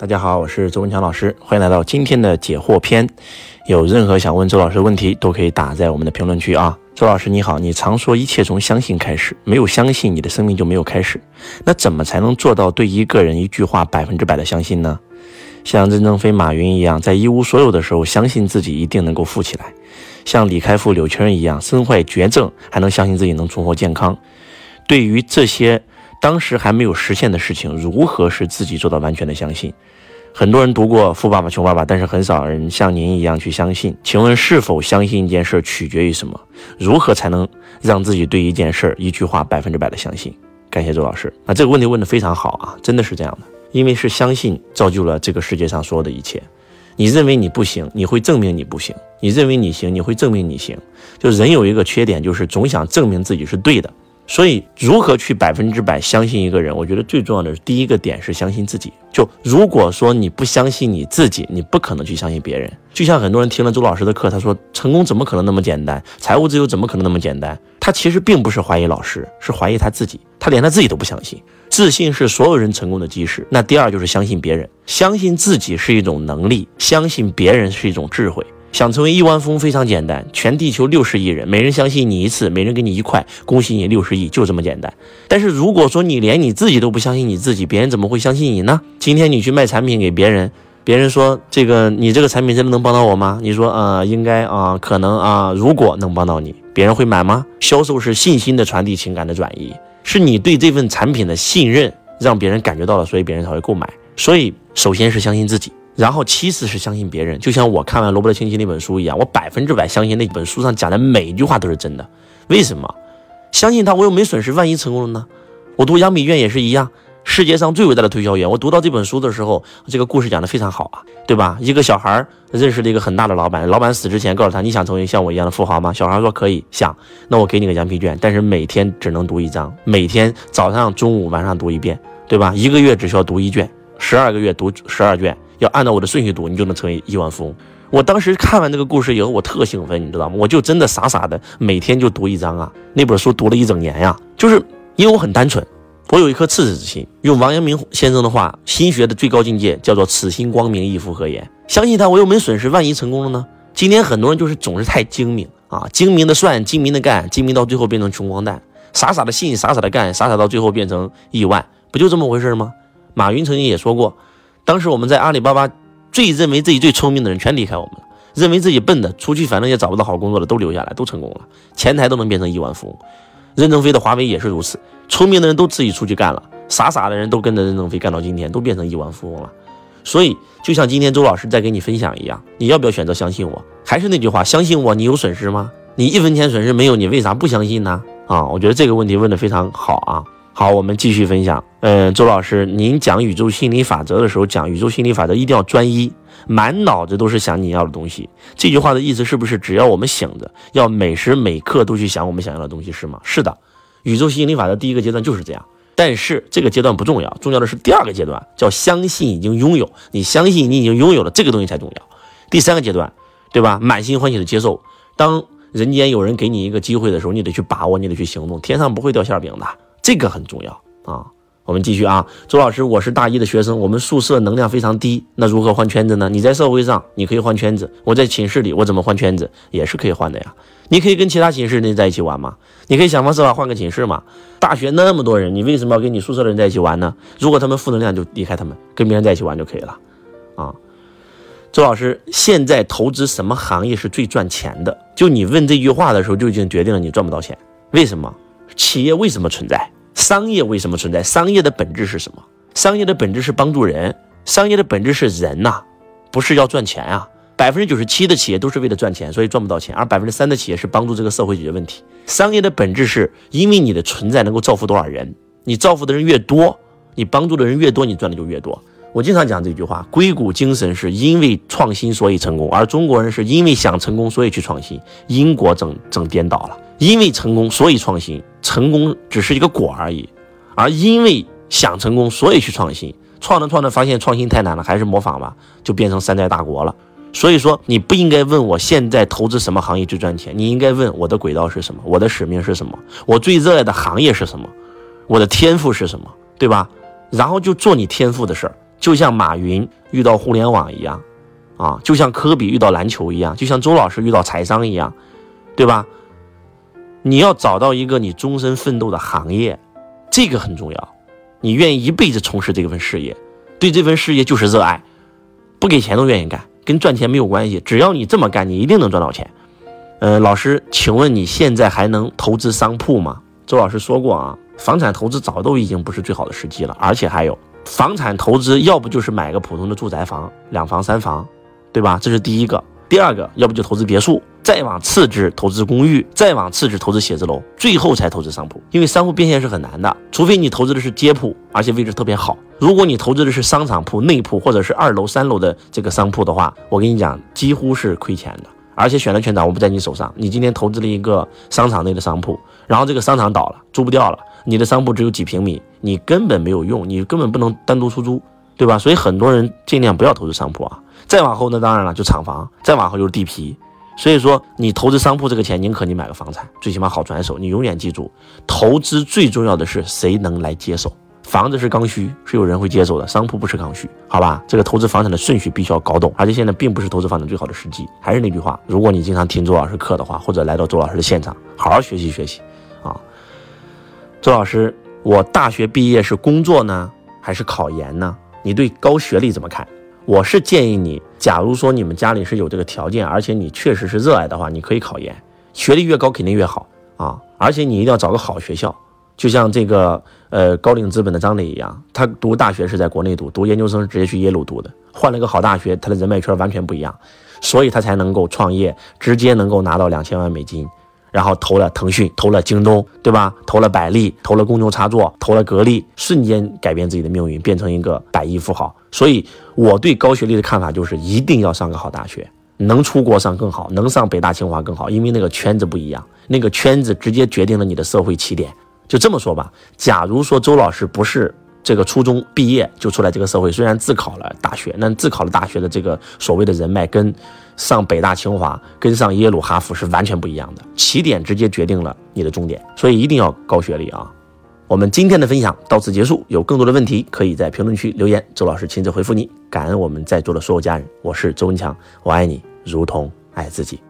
大家好，我是周文强老师，欢迎来到今天的解惑篇。有任何想问周老师的问题，都可以打在我们的评论区啊。周老师你好，你常说一切从相信开始，没有相信，你的生命就没有开始。那怎么才能做到对一个人一句话百分之百的相信呢？像任正非、马云一样，在一无所有的时候，相信自己一定能够富起来；像李开复、柳青一样，身患绝症还能相信自己能重获健康。对于这些。当时还没有实现的事情，如何使自己做到完全的相信？很多人读过《富爸爸穷爸爸》，但是很少人像您一样去相信。请问是否相信一件事取决于什么？如何才能让自己对一件事、一句话百分之百的相信？感谢周老师。那这个问题问得非常好啊，真的是这样的，因为是相信造就了这个世界上所有的一切。你认为你不行，你会证明你不行；你认为你行，你会证明你行。就人有一个缺点，就是总想证明自己是对的。所以，如何去百分之百相信一个人？我觉得最重要的是第一个点是相信自己。就如果说你不相信你自己，你不可能去相信别人。就像很多人听了周老师的课，他说成功怎么可能那么简单？财务自由怎么可能那么简单？他其实并不是怀疑老师，是怀疑他自己。他连他自己都不相信。自信是所有人成功的基石。那第二就是相信别人，相信自己是一种能力，相信别人是一种智慧。想成为亿万富翁非常简单，全地球六十亿人，每人相信你一次，每人给你一块，恭喜你六十亿，就这么简单。但是如果说你连你自己都不相信你自己，别人怎么会相信你呢？今天你去卖产品给别人，别人说这个你这个产品真的能帮到我吗？你说啊，应该啊，可能啊，如果能帮到你，别人会买吗？销售是信心的传递，情感的转移，是你对这份产品的信任，让别人感觉到了，所以别人才会购买。所以首先是相信自己。然后其次是相信别人，就像我看完罗伯特清崎那本书一样，我百分之百相信那本书上讲的每一句话都是真的。为什么？相信他，我又没损失，万一成功了呢？我读杨比卷也是一样，世界上最伟大的推销员。我读到这本书的时候，这个故事讲的非常好啊，对吧？一个小孩认识了一个很大的老板，老板死之前告诉他：“你想成为像我一样的富豪吗？”小孩说：“可以。”想，那我给你个羊皮卷，但是每天只能读一张，每天早上、中午、晚上读一遍，对吧？一个月只需要读一卷，十二个月读十二卷。要按照我的顺序读，你就能成为亿万富翁。我当时看完这个故事以后，我特兴奋，你知道吗？我就真的傻傻的每天就读一章啊。那本书读了一整年呀，就是因为我很单纯，我有一颗赤子之心。用王阳明先生的话，心学的最高境界叫做“此心光明，亦复何言”。相信他，我又没损失，万一成功了呢？今天很多人就是总是太精明啊，精明的算，精明的干，精明到最后变成穷光蛋，傻傻的信，傻傻的干，傻傻到最后变成亿万，不就这么回事吗？马云曾经也说过。当时我们在阿里巴巴，最认为自己最聪明的人全离开我们了，认为自己笨的出去反正也找不到好工作的都留下来，都成功了，前台都能变成亿万富翁。任正非的华为也是如此，聪明的人都自己出去干了，傻傻的人都跟着任正非干到今天，都变成亿万富翁了。所以就像今天周老师在给你分享一样，你要不要选择相信我？还是那句话，相信我，你有损失吗？你一分钱损失没有，你为啥不相信呢？啊，我觉得这个问题问得非常好啊。好，我们继续分享。嗯，周老师，您讲宇宙心理法则的时候，讲宇宙心理法则一定要专一，满脑子都是想你要的东西。这句话的意思是不是只要我们醒着，要每时每刻都去想我们想要的东西，是吗？是的，宇宙心理法则第一个阶段就是这样。但是这个阶段不重要，重要的是第二个阶段，叫相信已经拥有。你相信你已经拥有了这个东西才重要。第三个阶段，对吧？满心欢喜的接受。当人间有人给你一个机会的时候，你得去把握，你得去行动。天上不会掉馅饼的。这个很重要啊！我们继续啊，周老师，我是大一的学生，我们宿舍能量非常低，那如何换圈子呢？你在社会上你可以换圈子，我在寝室里我怎么换圈子也是可以换的呀。你可以跟其他寝室的人在一起玩吗？你可以想方设法换个寝室嘛。大学那么多人，你为什么要跟你宿舍的人在一起玩呢？如果他们负能量，就离开他们，跟别人在一起玩就可以了啊。周老师，现在投资什么行业是最赚钱的？就你问这句话的时候，就已经决定了你赚不到钱。为什么？企业为什么存在？商业为什么存在？商业的本质是什么？商业的本质是帮助人，商业的本质是人呐，不是要赚钱啊。百分之九十七的企业都是为了赚钱，所以赚不到钱，而百分之三的企业是帮助这个社会解决问题。商业的本质是因为你的存在能够造福多少人，你造福的人越多，你帮助的人越多，你赚的就越多。我经常讲这句话：硅谷精神是因为创新所以成功，而中国人是因为想成功所以去创新。英国整整颠倒了。因为成功，所以创新。成功只是一个果而已，而因为想成功，所以去创新。创着创着，发现创新太难了，还是模仿吧，就变成山寨大国了。所以说，你不应该问我现在投资什么行业最赚钱，你应该问我的轨道是什么，我的使命是什么，我最热爱的行业是什么，我的天赋是什么，对吧？然后就做你天赋的事儿，就像马云遇到互联网一样，啊，就像科比遇到篮球一样，就像周老师遇到财商一样，对吧？你要找到一个你终身奋斗的行业，这个很重要。你愿意一辈子从事这份事业，对这份事业就是热爱，不给钱都愿意干，跟赚钱没有关系。只要你这么干，你一定能赚到钱。呃，老师，请问你现在还能投资商铺吗？周老师说过啊，房产投资早都已经不是最好的时机了，而且还有，房产投资要不就是买个普通的住宅房，两房三房，对吧？这是第一个。第二个，要不就投资别墅，再往次之投资公寓，再往次之投资写字楼，最后才投资商铺。因为商铺变现是很难的，除非你投资的是街铺，而且位置特别好。如果你投资的是商场铺、内铺或者是二楼、三楼的这个商铺的话，我跟你讲，几乎是亏钱的。而且选择权掌握不在你手上。你今天投资了一个商场内的商铺，然后这个商场倒了，租不掉了，你的商铺只有几平米，你根本没有用，你根本不能单独出租，对吧？所以很多人尽量不要投资商铺啊。再往后呢，当然了，就厂房；再往后就是地皮。所以说，你投资商铺这个钱，宁可你买个房产，最起码好转手。你永远记住，投资最重要的是谁能来接手。房子是刚需，是有人会接手的；商铺不是刚需，好吧？这个投资房产的顺序必须要搞懂。而且现在并不是投资房产最好的时机。还是那句话，如果你经常听周老师课的话，或者来到周老师的现场，好好学习学习啊。周老师，我大学毕业是工作呢，还是考研呢？你对高学历怎么看？我是建议你，假如说你们家里是有这个条件，而且你确实是热爱的话，你可以考研，学历越高肯定越好啊！而且你一定要找个好学校，就像这个呃高瓴资本的张磊一样，他读大学是在国内读，读研究生直接去耶鲁读的，换了个好大学，他的人脉圈完全不一样，所以他才能够创业，直接能够拿到两千万美金。然后投了腾讯，投了京东，对吧？投了百丽，投了公牛插座，投了格力，瞬间改变自己的命运，变成一个百亿富豪。所以我对高学历的看法就是，一定要上个好大学，能出国上更好，能上北大清华更好，因为那个圈子不一样，那个圈子直接决定了你的社会起点。就这么说吧，假如说周老师不是。这个初中毕业就出来这个社会，虽然自考了大学，那自考了大学的这个所谓的人脉，跟上北大清华、跟上耶鲁哈佛是完全不一样的。起点直接决定了你的终点，所以一定要高学历啊！我们今天的分享到此结束，有更多的问题可以在评论区留言，周老师亲自回复你。感恩我们在座的所有家人，我是周文强，我爱你如同爱自己。